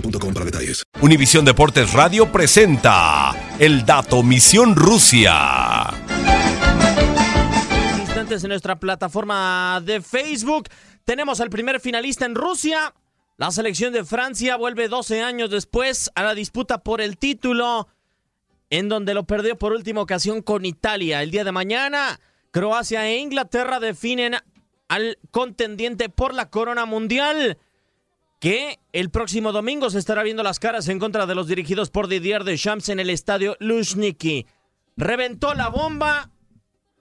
boostmobile.com para detalles. Univisión Deportes Radio presenta El Dato Misión Rusia. Instantes en nuestra plataforma de Facebook. Tenemos al primer finalista en Rusia. La selección de Francia vuelve 12 años después a la disputa por el título, en donde lo perdió por última ocasión con Italia. El día de mañana, Croacia e Inglaterra definen al contendiente por la corona mundial que el próximo domingo se estará viendo las caras en contra de los dirigidos por Didier Deschamps en el estadio Luzhniki. Reventó la bomba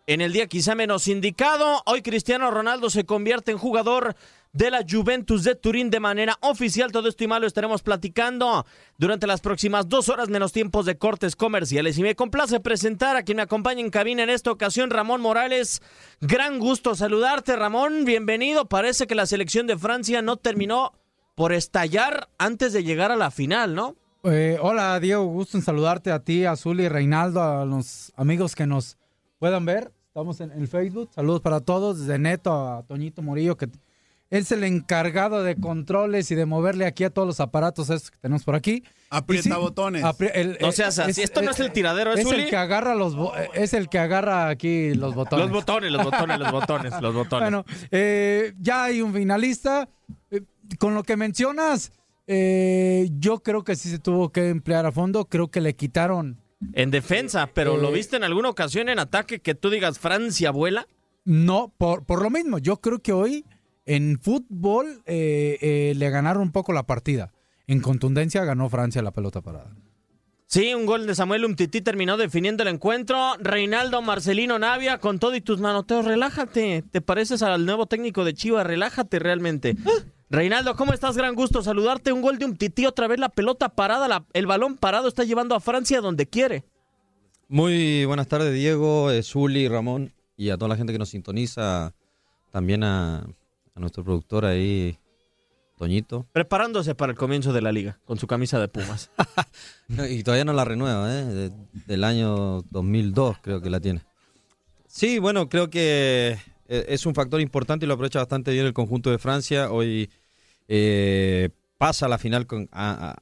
en el día quizá menos indicado. Hoy Cristiano Ronaldo se convierte en jugador de la Juventus de Turín de manera oficial. Todo esto y más lo estaremos platicando durante las próximas dos horas menos tiempos de cortes comerciales. Y me complace presentar a quien me acompaña en cabina en esta ocasión, Ramón Morales. Gran gusto saludarte, Ramón. Bienvenido. Parece que la selección de Francia no terminó por estallar antes de llegar a la final, ¿no? Eh, hola Diego, gusto en saludarte a ti, a Azul y Reinaldo, a los amigos que nos puedan ver. Estamos en el Facebook. Saludos para todos, desde Neto a Toñito Morillo, que es el encargado de controles y de moverle aquí a todos los aparatos estos que tenemos por aquí. Aprieta sí, botones. apri- el- No seas así. Esto no es el tiradero, ¿es, es Zuli? el que agarra los bo- es el que agarra aquí los botones. Los botones, los botones, los botones, los botones. Bueno, eh, ya hay un finalista. Eh, con lo que mencionas, eh, yo creo que sí se tuvo que emplear a fondo. Creo que le quitaron. En defensa, pero ¿lo Eh, viste en alguna ocasión en ataque que tú digas Francia vuela? No, por, por lo mismo. Yo creo que hoy en fútbol eh, eh, le ganaron un poco la partida. En contundencia ganó Francia la pelota parada. Sí, un gol de Samuel Umtiti terminó definiendo el encuentro. Reinaldo Marcelino Navia, con todo y tus manoteos, relájate. ¿Te pareces al nuevo técnico de Chivas? Relájate realmente. Reinaldo, ¿cómo estás? Gran gusto saludarte. Un gol de Umtiti, otra vez la pelota parada, la- el balón parado está llevando a Francia donde quiere. Muy buenas tardes, Diego, eh, Zuli, Ramón y a toda la gente que nos sintoniza. También a, a nuestro productor ahí, Toñito. Preparándose para el comienzo de la liga, con su camisa de Pumas. Y todavía no la renueva, ¿eh? De- del año 2002 creo que la tiene. Sí, bueno, creo que es un factor importante y lo aprovecha bastante bien el conjunto de Francia. Hoy eh, pasa a la final con, a,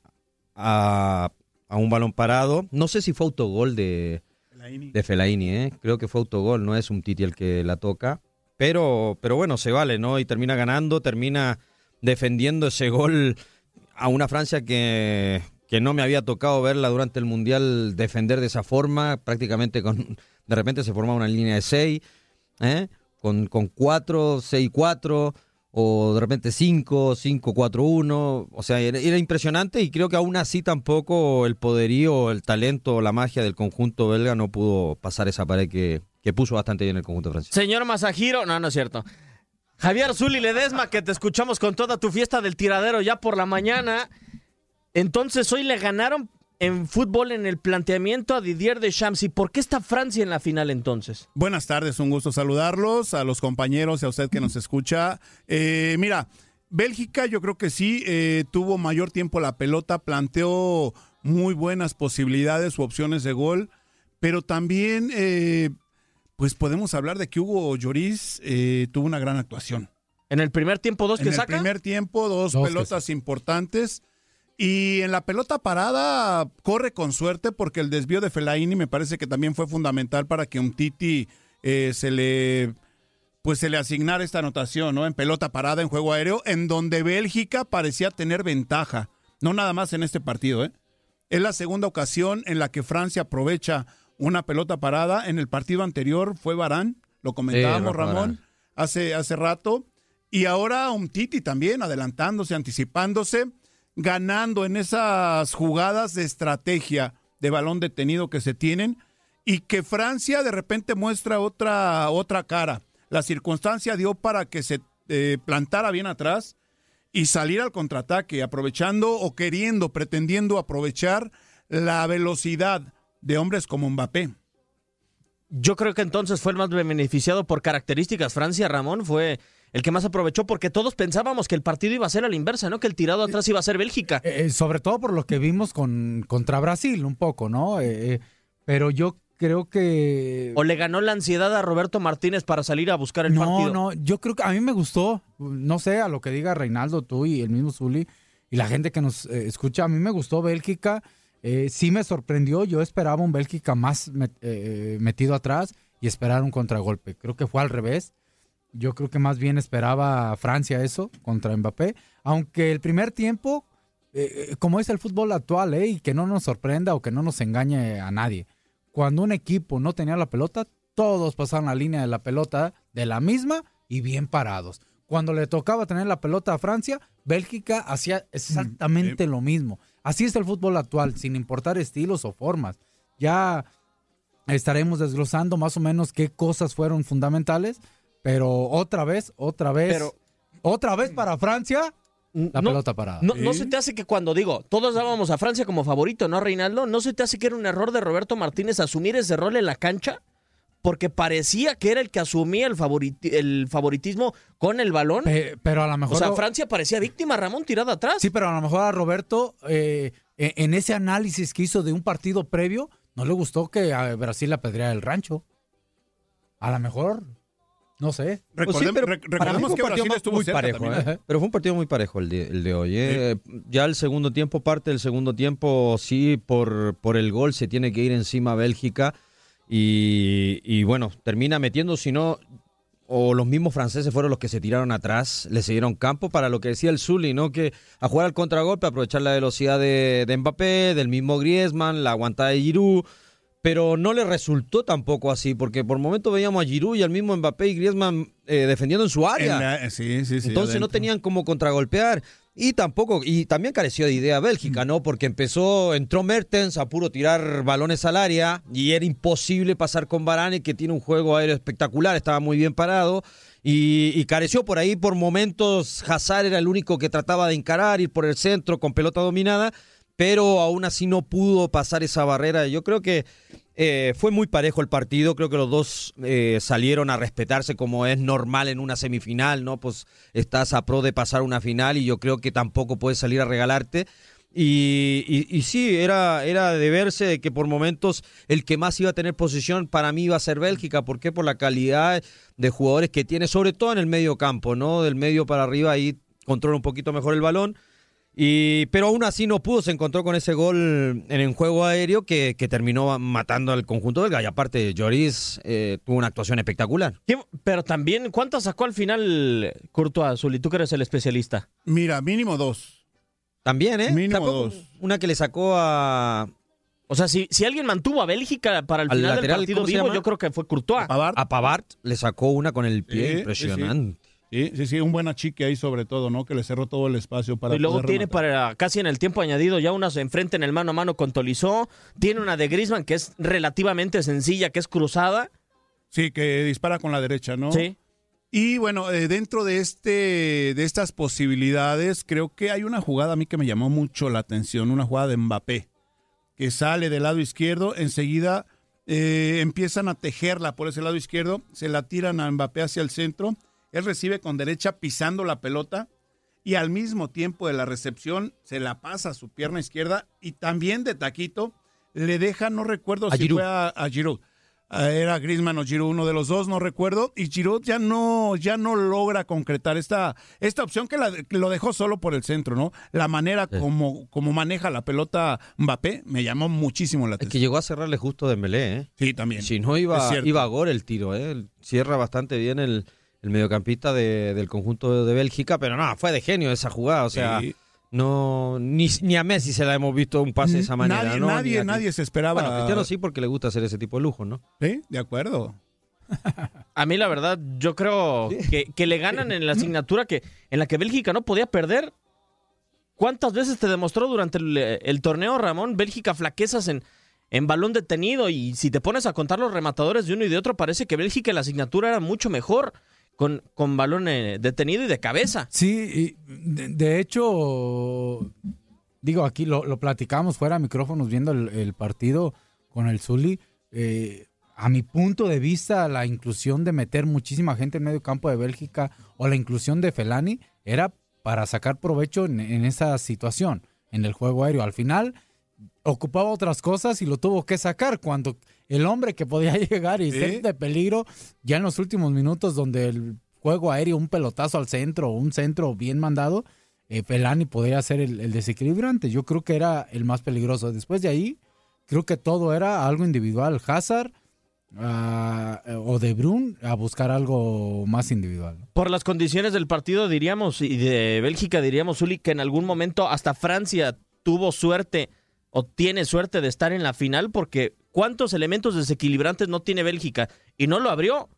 a- un balón parado. No sé si fue autogol de, de Fellaini, ¿eh? creo que fue autogol, no es un Titi el que la toca. Pero, pero bueno, se vale, ¿no? Y termina ganando, termina defendiendo ese gol a una Francia que, que no me había tocado verla durante el Mundial defender de esa forma, prácticamente con, de repente se formaba una línea de 6, con, con 4, 6, 4, o de repente 5, 5, 4, 1. O sea, era, impresionante y creo que aún así tampoco el poderío, el talento, la magia del conjunto belga no pudo pasar esa pared que, que puso bastante bien el conjunto francés. Señor Masajiro, no, no es cierto. Javier Zuli Ledesma, que te escuchamos con toda tu fiesta del tiradero ya por la mañana. Entonces hoy le ganaron en fútbol en el planteamiento a Didier Deschamps. ¿Y por qué está Francia en la final entonces? Buenas tardes, un gusto saludarlos, a los compañeros y a usted que nos escucha. Eh, mira, Bélgica yo creo que sí, eh, tuvo mayor tiempo la pelota, planteó muy buenas posibilidades u opciones de gol, pero también eh, pues podemos hablar de que Hugo Lloris eh, tuvo una gran actuación. En el primer tiempo, dos en que el saca. primer tiempo, dos, pelotas importantes. Y en la pelota parada corre con suerte porque el desvío de Fellaini me parece que también fue fundamental para que un Titi eh, se le pues se le asignara esta anotación, ¿no? En pelota parada, en juego aéreo, en donde Bélgica parecía tener ventaja. No nada más en este partido, ¿eh? Es la segunda ocasión en la que Francia aprovecha una pelota parada. En el partido anterior fue Barán, lo comentábamos, Ramón, hace, hace rato. Y ahora un Titi también, adelantándose, anticipándose, ganando en esas jugadas de estrategia de balón detenido que se tienen y que Francia de repente muestra otra, otra cara. La circunstancia dio para que se eh, plantara bien atrás y salir al contraataque, aprovechando o queriendo, pretendiendo aprovechar la velocidad de hombres como Mbappé. Yo creo que entonces fue el más beneficiado por características. Francia, Ramón, fue el que más aprovechó porque todos pensábamos que el partido iba a ser a la inversa, ¿no? Que el tirado atrás iba a ser Bélgica. Eh, sobre todo por lo que vimos con, contra Brasil, un poco, ¿no? Eh, eh, pero yo creo que... ¿O le ganó la ansiedad a Roberto Martínez para salir a buscar el no, partido? No, yo creo que a mí me gustó, no sé, a lo que diga Reinaldo, tú y el mismo Zuli y la gente que nos eh, escucha, a mí me gustó Bélgica, eh, sí me sorprendió, yo esperaba un Bélgica más met- eh, metido atrás y esperar un contragolpe, creo que fue al revés, yo creo que más bien esperaba a Francia eso contra Mbappé, aunque el primer tiempo, eh, eh, como es el fútbol actual, eh, y que no nos sorprenda o que no nos engañe a nadie, cuando un equipo no tenía la pelota, todos pasaban la línea de la pelota de la misma y bien parados. Cuando le tocaba tener la pelota a Francia, Bélgica hacía exactamente lo mismo. Así es el fútbol actual, sin importar estilos o formas. Ya estaremos desglosando más o menos qué cosas fueron fundamentales, pero otra vez, otra vez, Pero- otra vez para Francia, la No- pelota parada. No, no se te hace que cuando digo, todos dábamos a Francia como favorito, ¿no, Reinaldo? ¿No se te hace que era un error de Roberto Martínez asumir ese rol en la cancha? Porque parecía que era el que asumía el, favoriti- el favoritismo con el balón. Pe- pero a lo mejor o sea, lo- Francia parecía víctima, Ramón, tirada atrás. Sí, pero a lo mejor a Roberto, eh, e- en ese análisis que hizo de un partido previo, no le gustó que a Brasil apedreara el rancho. A lo mejor, no sé. Pues sí, pero fue un partido más- muy parejo, ¿eh? Pero fue un partido muy parejo el de, el de hoy. ¿eh? Ya el segundo tiempo, parte del segundo tiempo, sí, por, por el gol se tiene que ir encima Bélgica. Y, y bueno, termina metiendo, si no, o los mismos franceses fueron los que se tiraron atrás, le siguieron campo para lo que decía el Zully, ¿no? Que a jugar al contragolpe, aprovechar la velocidad de, de Mbappé, del mismo Griezmann, la aguantada de Giroud, pero no le resultó tampoco así, porque por momento veíamos a Giroud y al mismo Mbappé y Griezmann eh, defendiendo en su área. En la- sí, sí, sí. Entonces no tenían como contragolpear. Y tampoco, y también careció de idea Bélgica, ¿no? Porque empezó, entró Mertens a puro tirar balones al área y era imposible pasar con Varane, que tiene un juego aéreo espectacular, estaba muy bien parado. Y, y careció por ahí por momentos. Hazard era el único que trataba de encarar, ir por el centro con pelota dominada, pero aún así no pudo pasar esa barrera. Yo creo que eh, fue muy parejo el partido, creo que los dos eh, salieron a respetarse como es normal en una semifinal, ¿no? Pues estás a pro de pasar una final y yo creo que tampoco puedes salir a regalarte. Y, y- y sí, era, era de verse que por momentos el que más iba a tener posición para mí iba a ser Bélgica. ¿Por qué? Por la calidad de jugadores que tiene, sobre todo en el medio campo, ¿no? Del medio para arriba ahí controla un poquito mejor el balón. Y, pero aún así no pudo, se encontró con ese gol en el juego aéreo que, que terminó matando al conjunto belga. Y aparte, Lloris eh, tuvo una actuación espectacular. ¿Qué- Pero también, ¿cuántas sacó al final Courtois, Azul? Y tú que eres el especialista. Mira, mínimo dos. También, ¿eh? Mínimo Sacó dos. Una que le sacó a... O sea, si, si alguien mantuvo a Bélgica para el Al final lateral, del partido ¿cómo se vivo, yo creo que fue Courtois. Pavard. A Pavard le sacó una con el pie. Sí, Impresionante. Sí, sí, sí, un buen achique ahí sobre todo, ¿no? Que le cerró todo el espacio para y luego tiene rematar. para casi en el tiempo añadido ya unas enfrente en el mano a mano con Tolizó. Tiene una de Griezmann que es relativamente sencilla, que es cruzada. Sí, que dispara con la derecha, ¿no? Sí. Y bueno, eh, dentro de este de estas posibilidades, creo que hay una jugada a mí que me llamó mucho la atención, una jugada de Mbappé, que sale del lado izquierdo, enseguida eh, empiezan a tejerla por ese lado izquierdo, se la tiran a Mbappé hacia el centro, él recibe con derecha pisando la pelota y al mismo tiempo de la recepción se la pasa a su pierna izquierda y también de taquito le deja, no recuerdo A si Giroud. fue a, a Giroud. Ah, Era Griezmann o Giroud, uno de los dos, no recuerdo. Y Giroud ya no, ya no logra concretar esta, esta opción que, la- lo dejó solo por el centro, ¿no? La manera como, como maneja la pelota Mbappé me llamó muchísimo la Es que atención. llegó a cerrarle justo Dembélé, ¿eh? Sí, también. Si no iba, iba a gol el tiro, ¿eh? Cierra bastante bien el, el mediocampista de- del conjunto de Bélgica, pero no, fue de genio esa jugada, o sea, Sí. no ni, ni a Messi se la hemos visto un pase de esa manera, Nadie, ¿no? nadie, se esperaba. Bueno, Cristiano sí porque le gusta hacer ese tipo de lujo, ¿no? Sí, de acuerdo. A mí la verdad, yo creo que, que le ganan en la asignatura que en la que Bélgica no podía perder. ¿Cuántas veces te demostró durante el, el torneo, Ramón? Bélgica flaquezas en, en balón detenido y si te pones a contar los rematadores de uno y de otro, parece que Bélgica en la asignatura era mucho mejor con, con balón eh, detenido y de cabeza. Sí, y de, hecho, digo, aquí lo, lo platicamos fuera de micrófonos viendo el, partido con el Zuli. eh, a mi punto de vista, la inclusión de meter muchísima gente en medio campo de Bélgica o la inclusión de Felani era para sacar provecho en esa situación, en el juego aéreo. Al final ocupaba otras cosas y lo tuvo que sacar cuando el hombre que podía llegar y Sí. ser de peligro ya en los últimos minutos donde el juego aéreo, un pelotazo al centro, un centro bien mandado, eh, Felani podría ser el, el desequilibrante. Yo creo que era el más peligroso. Después de ahí, creo que todo era algo individual. Hazard ah, o De Bruyne a buscar algo más individual. Por las condiciones del partido, diríamos, y de Bélgica, diríamos, Uli, que en algún momento hasta Francia tuvo suerte o tiene suerte de estar en la final, porque ¿cuántos elementos desequilibrantes no tiene Bélgica? Y no lo abrió.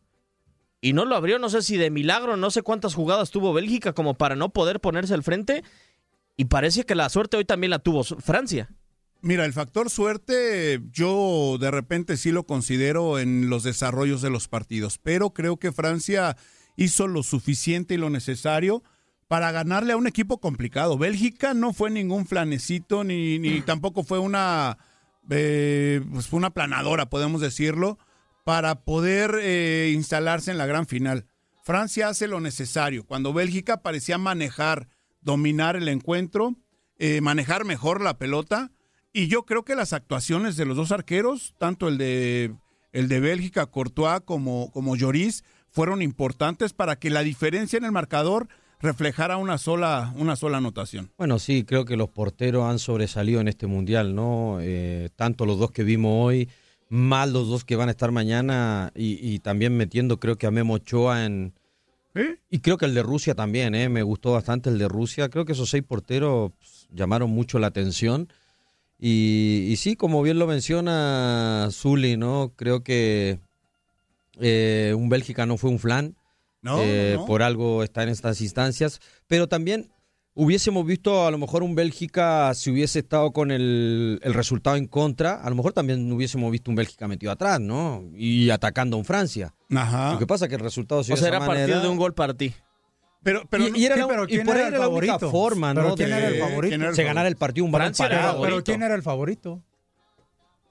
Y no lo abrió, no sé si de milagro, no sé cuántas jugadas tuvo Bélgica como para no poder ponerse al frente. Y parece que la suerte hoy también la tuvo Francia. Mira, el factor suerte yo de repente sí lo considero en los desarrollos de los partidos, pero creo que Francia hizo lo suficiente y lo necesario para ganarle a un equipo complicado. Bélgica no fue ningún flanecito ni, ni tampoco fue una, eh, pues fue una planadora, podemos decirlo, para poder eh, instalarse en la gran final. Francia hace lo necesario. Cuando Bélgica parecía manejar, dominar el encuentro, eh, manejar mejor la pelota, y yo creo que las actuaciones de los dos arqueros, tanto el de, el de Bélgica, Courtois, como, como Lloris, fueron importantes para que la diferencia en el marcador reflejara una sola, una sola anotación. Bueno, sí, creo que los porteros han sobresalido en este mundial, ¿no? Eh, tanto los dos que vimos hoy, más los dos que van a estar mañana, y, y también metiendo, creo que a Memo Ochoa en. Y creo que el de Rusia también, ¿eh? Me gustó bastante el de Rusia. Creo que esos seis porteros pues, llamaron mucho la atención. Y, y sí, como bien lo menciona Zuli, ¿no? Creo que eh, un Bélgica no fue un flan. No, Eh, no, no. Por algo está en estas instancias. Pero también hubiésemos visto a lo mejor un Bélgica si hubiese estado con el, el resultado en contra. A lo mejor también hubiésemos visto un Bélgica metido atrás, ¿no? Y atacando a un Francia. Ajá. Lo que pasa es que el resultado se O sea, era partido manera. de un gol para ti. Pero, pero y, y era Sí, pero y ¿quién por era ahí el era la única favorito? forma, ¿Pero ¿no? quién de era el favorito? ¿quién se ganara el partido un balón Francia parado. Pero ¿quién era el favorito?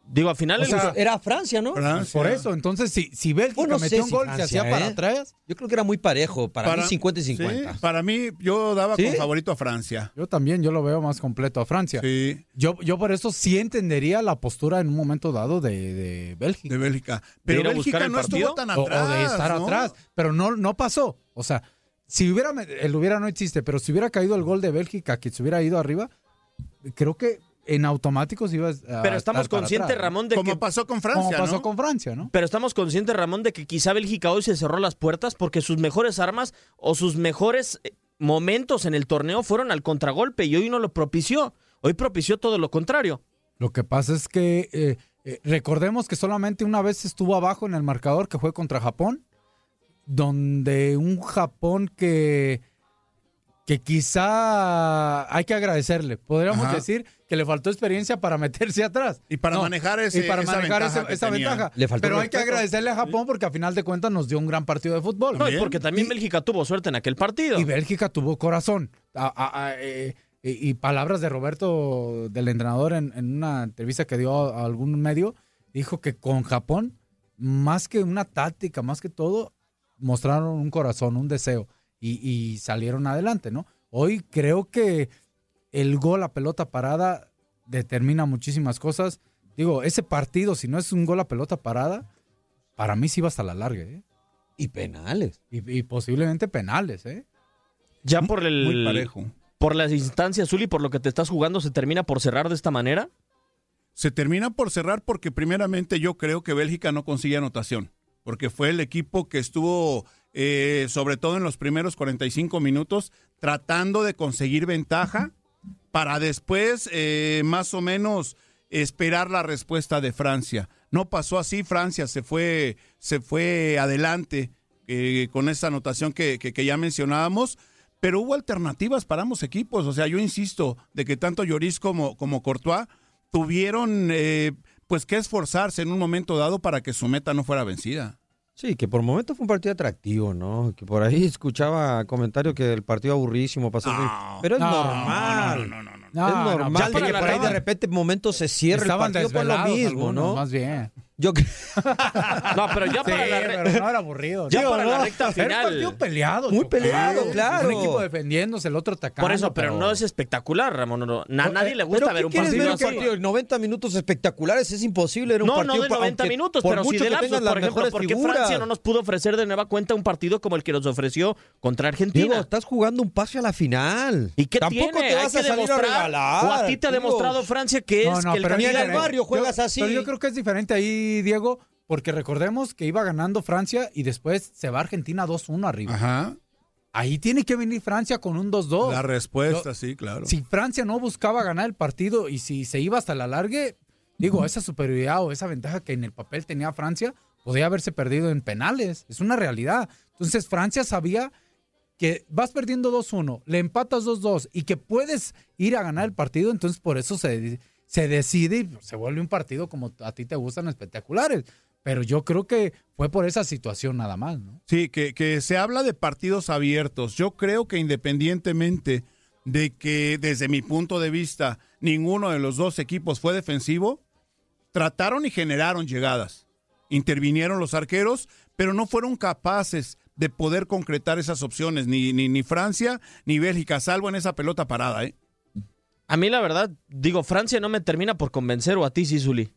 Digo, al final O sea, Era Francia, ¿no? Francia. Por eso, entonces, si, si Bélgica Bueno, no metió un si gol, Francia, se hacía para ¿eh? atrás. Yo creo que era muy parejo. Para, mí 50 y 50. sí, para mí, yo daba ¿Sí? con favorito a Francia. Yo también, yo lo veo más completo a Francia. Sí, Yo, yo por eso sí entendería la postura en un momento dado de, de Bélgica. de Bélgica. ¿De Pero buscar Bélgica el no partido? estuvo tan O, o atrás. de estar ¿no? atrás. Pero no, no pasó. O sea, si hubiera, el hubiera no existe, pero si hubiera caído el gol de Bélgica, que se hubiera ido arriba, creo que en automático se iba a Pero estamos estar para conscientes. Ramón, de Como que pasó con Como Francia, pasó ¿no? con Francia, ¿no? Pero estamos conscientes, Ramón, de que quizá Bélgica hoy se cerró las puertas porque sus mejores armas o sus mejores eh, momentos en el torneo fueron al contragolpe y hoy no lo propició. Hoy propició todo lo contrario. Lo que pasa es que eh, eh, recordemos que solamente una vez estuvo abajo en el marcador, que fue contra Japón. donde un Japón que, que quizá hay que agradecerle. Podríamos Ajá. decir que le faltó experiencia para meterse atrás. Y para manejar ese- y para esa manejar ventaja ese- esa tenía. ventaja. Le faltó Pero hay que agradecerle a Japón porque a final de cuentas nos dio un gran partido de fútbol. No, y porque también Bélgica tuvo suerte en aquel partido. Y Bélgica tuvo corazón. A- a- a- eh, y, y palabras de Roberto, del entrenador, en, en una entrevista que dio a, a algún medio, dijo que con Japón, más que una táctica, más que todo, mostraron un corazón, un deseo y, y salieron adelante, ¿no? Hoy creo que el gol a pelota parada determina muchísimas cosas. Digo, ese partido, si no es un gol a pelota parada, para mí sí va hasta la larga, ¿eh? Y penales. Y, y posiblemente penales, ¿eh? Ya por el. Muy parejo. Por las instancias, Zuli, por lo que te estás jugando, ¿se termina por cerrar de esta manera? Se termina por cerrar porque primeramente yo creo que Bélgica no consigue anotación, porque fue el equipo que estuvo, eh, sobre todo en los primeros 45 minutos, tratando de conseguir ventaja para después eh, más o menos esperar la respuesta de Francia. No pasó así, Francia se fue, se fue adelante eh, con esa anotación que, que- ya mencionábamos, pero hubo alternativas para ambos equipos. O sea, yo insisto de que tanto Lloris como, como Courtois tuvieron eh, pues que esforzarse en un momento dado para que su meta no fuera vencida. Sí, que por momentos fue un partido atractivo, ¿no? Que por ahí escuchaba comentarios que el partido aburrísimo pasó. pero es No, normal. no, no, es normal que por ahí de repente momentos se cierra el partido por lo mismo, algunos, ¿no? Más bien. Yo No, pero ya para la re- pero no era aburrido. Ya Digo, para la ¿no? recta Era un final. partido peleado. Muy peleado, Sí, claro. Un equipo defendiéndose, el otro atacando. Por eso, pero, no es espectacular, Ramón. no, no. A nadie le gusta ¿Pero ver un partido así. partido de 90 minutos espectaculares? Es imposible. Era un No, partido no de pa- 90 aunque- minutos, pero sí de lapsos, por ejemplo, porque figuras. Francia no nos pudo ofrecer de nueva cuenta un partido como el que nos ofreció contra Argentina. Diego, estás jugando un pase a la final. ¿Y qué Tampoco tiene? te Hay vas que a salir a demostrar, regalar. O a ti te ha demostrado Francia que es que el pero mira, barrio juegas así. Pero yo creo que es diferente ahí, Diego, porque recordemos que iba ganando Francia y después se va Argentina 2-1 arriba. Ajá. Ahí tiene que venir Francia con un 2-2. La respuesta, sí, claro. Si Francia no buscaba ganar el partido y si se iba hasta la largue, digo, esa superioridad o esa ventaja que en el papel tenía Francia podía haberse perdido en penales. Es una realidad. Entonces Francia sabía que vas perdiendo 2-1, le empatas 2-2 y que puedes ir a ganar el partido, entonces por eso se, se decide y se vuelve un partido como a ti te gustan espectaculares. Pero yo creo que fue por esa situación nada más, ¿no? Sí, que, que se habla de partidos abiertos. Yo creo que independientemente de que desde mi punto de vista ninguno de los dos equipos fue defensivo, trataron y generaron llegadas. Intervinieron los arqueros, pero no fueron capaces de poder concretar esas opciones, ni, ni, ni Francia ni Bélgica, salvo en esa pelota parada. ¿eh? A mí la verdad, digo, Francia no me termina por convencer o a ti sí, Zuli.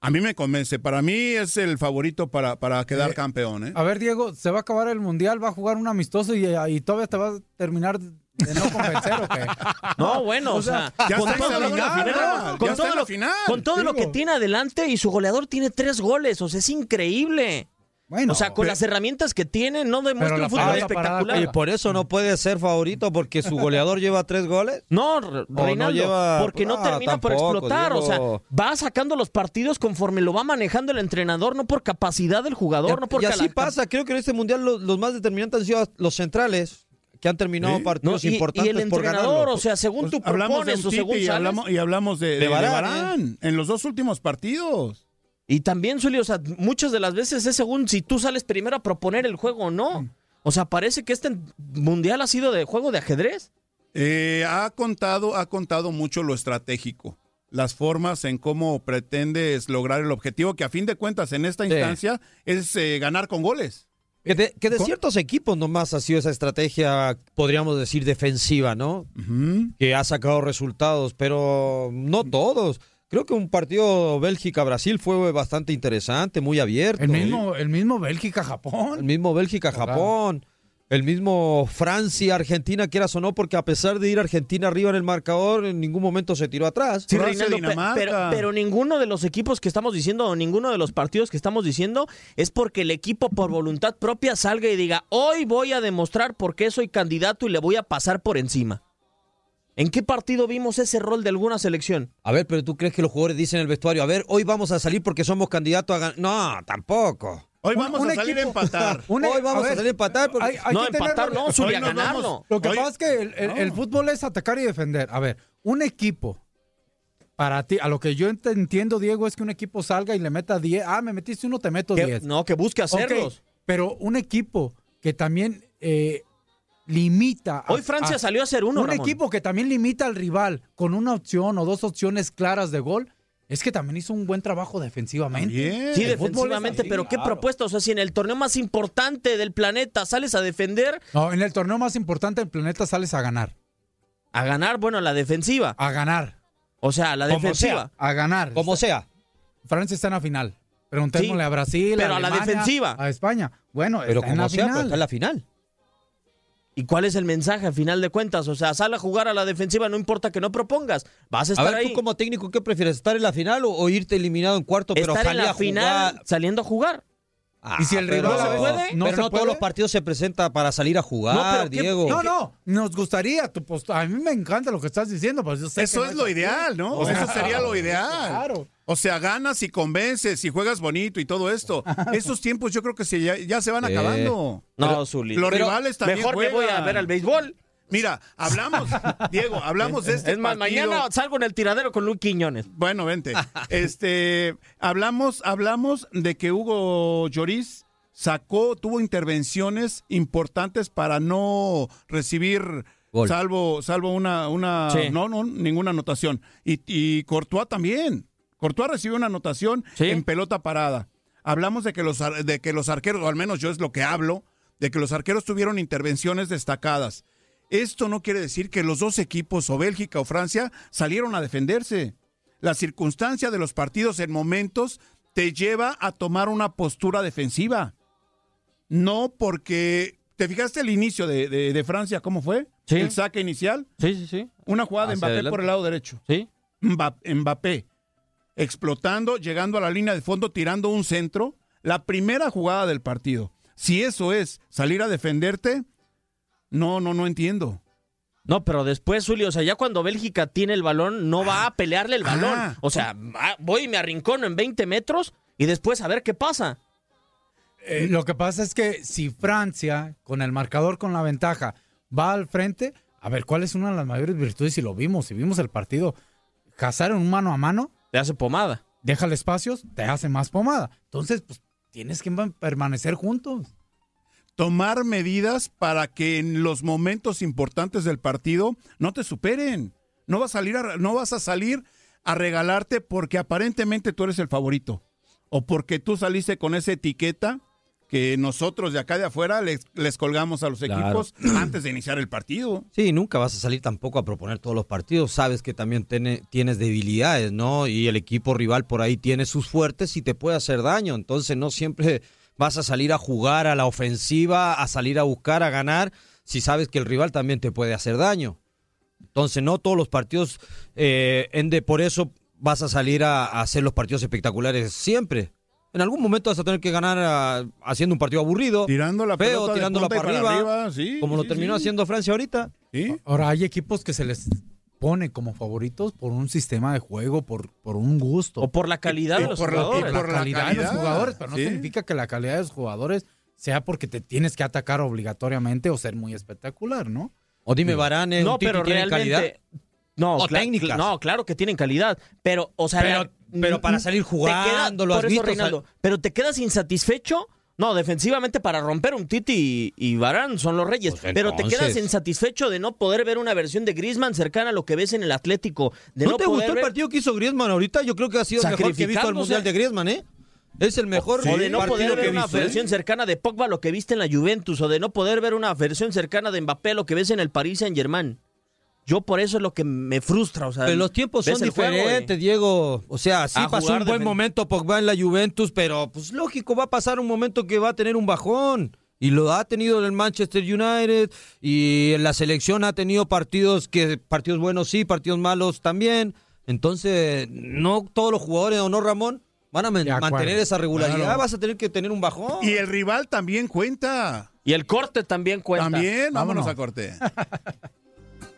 A mí me convence, para mí es el favorito para, para quedar Eh, campeón. ¿eh? A ver, Diego, se va a acabar el mundial, va a jugar un amistoso y, y todavía te va a terminar de no convencer o qué. No, bueno, o, sea, ya con todo, lo, final, con ya todo lo- final. con todo lo que tiene adelante y su goleador tiene tres goles, o sea, es increíble. Bueno, o sea, con las herramientas que tiene, no demuestra un fútbol espectacular. Y por eso no puede ser favorito porque su goleador lleva tres goles. No, Re- no Reinaldo, lleva- porque no Ah, termina por explotar. O sea, va sacando los partidos conforme lo va manejando el entrenador, no por capacidad del jugador, no por y así pasa, creo que en este mundial los, los más determinantes han sido los centrales que han terminado Sí. partidos No, y- importantes y el por entrenador, ganarlo. o sea, según tú Pues hablamos de propones un o según y sales. hablamos, y hablamos de, de- Varane en los dos últimos partidos. Y también, Zuli, o sea, muchas de las veces es según si tú sales primero a proponer el juego o no. O sea, parece que este mundial ha sido de juego de ajedrez. Eh, ha contado, ha contado mucho lo estratégico, las formas en cómo pretendes lograr el objetivo, que a fin de cuentas en esta Sí. instancia es eh, ganar con goles. Que de, que de ciertos equipos nomás ha sido esa estrategia, podríamos decir, defensiva, ¿no? Que ha sacado resultados, pero no todos. Creo que un partido Bélgica-Brasil fue bastante interesante, muy abierto. el mismo, el mismo Bélgica-Japón. El mismo Bélgica-Japón. El mismo Francia-Argentina, quieras o no, porque a pesar de ir Argentina arriba en el marcador, en ningún momento se tiró atrás. Sí, Reinaldo, pero, pero ninguno de los equipos que estamos diciendo o ninguno de los partidos que estamos diciendo es porque el equipo por voluntad propia salga y diga, hoy voy a demostrar por qué soy candidato y le voy a pasar por encima. ¿En qué partido vimos ese rol de alguna selección? A ver, pero tú crees que los jugadores dicen en el vestuario, a ver, hoy vamos a salir porque somos candidatos a ganar. No, tampoco. Hoy vamos un a salir a empatar. un- Hoy vamos a, ver, salir a empatar. porque- hay- hay No, que tener- empatar no, Zuli, a ganarlo. vamos. Lo que Hoy- pasa es que el, el- el fútbol es atacar y defender. A ver, un equipo, para ti, a lo que yo ent- entiendo, Diego, es que un equipo salga y le meta 10. Ah, me metiste uno, te meto Que- 10. no, que busque hacerlos. Pero un equipo que también eh, limita. a- Hoy Francia a- salió a hacer uno, Un Ramón. equipo que también limita al rival con una opción o dos opciones claras de gol. Es que también hizo un buen trabajo defensivamente. Sí, El defensivamente, así, pero qué claro. propuesta. O sea, si en el torneo más importante del planeta sales a defender, No, en el torneo más importante del planeta sales a ganar. a ganar, bueno, la defensiva. A ganar. O sea, la Como defensiva. sea, a ganar. Como sea. Francia está en la final. Preguntémosle Sí, a Brasil, pero a la Alemania, defensiva. a España. Bueno, Pero está en como la sea, pero está en la final. ¿Y cuál es el mensaje a final de cuentas? O sea, sal a jugar a la defensiva, no importa que no propongas. Vas a A estar ver, ahí. tú como técnico, ¿qué prefieres? ¿Estar en la final o, o irte eliminado en cuarto, pero estar en la a final jugar? saliendo a jugar. Ah, Y si el pero- rival a veces no pero se no puede. todos los partidos se presenta para salir a jugar, No, pero ¿qué- Diego. No, no, nos gustaría tu postura. A mí me encanta lo que estás diciendo, pues yo sé Eso que es no lo ideal, ¿no? O sea, Eso sería lo ideal. Claro. O sea, ganas y convences y juegas bonito y todo esto. Esos tiempos yo creo que se, ya, ya se van Sí. acabando. No, Zuli. Los Pero rivales también Mejor me voy a juegan. ver al béisbol. Mira, hablamos, Diego, hablamos de este es más, partido. mañana salgo en el tiradero con Luis Quiñones. Bueno, vente. Este, hablamos, hablamos de que Hugo Lloris sacó, tuvo intervenciones importantes para no recibir Gol. salvo, salvo una, una, Sí. no, no, ninguna anotación. Y, y Courtois también. Courtois recibió una anotación Sí. en pelota parada. Hablamos de que los, de que los arqueros, o al menos yo es lo que hablo, de que los arqueros tuvieron intervenciones destacadas. Esto no quiere decir que los dos equipos, o Bélgica o Francia, salieron a defenderse. La circunstancia de los partidos en momentos te lleva a tomar una postura defensiva. No porque. ¿Te fijaste el inicio de, de- de Francia? ¿Cómo fue? Sí. El saque inicial. Sí, sí, sí. Una jugada de Mbappé adelante. por el lado derecho. Sí. Mba- Mbappé explotando, llegando a la línea de fondo, tirando un centro. La primera jugada del partido. Si eso es salir a defenderte, no, no, no entiendo. No, pero después, Julio, o sea, ya cuando Bélgica tiene el balón, no va a pelearle el balón. Ah. O sea, ah, voy y me arrincono en 20 metros y después a ver qué pasa. Eh, lo que pasa es que si Francia, con el marcador con la ventaja, va al frente, a ver, ¿cuál es una de las mayores virtudes? Si lo vimos, si vimos el partido, cazar en un mano a mano, Te hace pomada. déjale espacios, te hace más pomada. Entonces, pues tienes que man- permanecer juntos. Tomar medidas para que en los momentos importantes del partido no te superen. No vas a salir a, no vas a salir a regalarte porque aparentemente tú eres el favorito. O porque tú saliste con esa etiqueta que nosotros de acá de afuera les, les colgamos a los Claro. equipos antes de iniciar el partido. Sí, nunca vas a salir tampoco a proponer todos los partidos. Sabes que también tiene- tienes debilidades, ¿no? Y el equipo rival por ahí tiene sus fuertes y te puede hacer daño. Entonces no siempre vas a salir a jugar a la ofensiva, a salir a buscar, a ganar, si sabes que el rival también te puede hacer daño. Entonces no todos los partidos, eh, ende, por eso vas a salir a, a hacer los partidos espectaculares siempre. En algún momento vas a tener que ganar haciendo un partido aburrido, Tirando la feo, de tirándola para, para arriba, arriba, sí, como lo terminó sí. haciendo Francia ahorita. ¿Sí? Ahora, hay equipos que se les pone como favoritos por un sistema de juego, por, por un gusto. O por la calidad Y de los por jugadores. la por la calidad, de los jugadores, pero no sí. significa que la calidad de los jugadores sea porque te tienes que atacar obligatoriamente o ser muy espectacular, ¿no? O dime, Varane, un No, Titi pero tiene calidad. No, O técnicas. No, claro que tienen calidad. Pero, o sea. Pero- para salir jugando, ¿lo has visto? Reinaldo, pero te quedas insatisfecho. No, defensivamente para romper un Titi y, Varane son los reyes. Pues pero te quedas insatisfecho de no poder ver una versión de Griezmann cercana a lo que ves en el Atlético. De ¿No, no, te poder gustó el partido que hizo Griezmann ahorita? Yo creo que ha sido el mejor que he visto al. Mundial de Griezmann, ¿eh? Es el mejor o de no partido poder que ver he una visto, ¿eh? versión cercana de Pogba lo que viste en la Juventus, o de no poder ver una versión cercana de Mbappé lo que ves en el Paris Saint Germain. Yo por eso es lo que me frustra. O sea, Pero los tiempos son juego diferentes, Diego. O sea, sí A pasó un buen momento Pogba en la Juventus, pero pues lógico, va a pasar un momento que va a tener un bajón. Y lo ha tenido en el Manchester United y en la selección ha tenido partidos que partidos buenos sí, partidos malos también. Entonces, no todos los jugadores, ¿o no, Ramón? Van a mantener esa regularidad, Claro. vas a tener que tener un bajón. Y el rival también cuenta. Y el corte también cuenta. También, vámonos, Vámonos. a corte.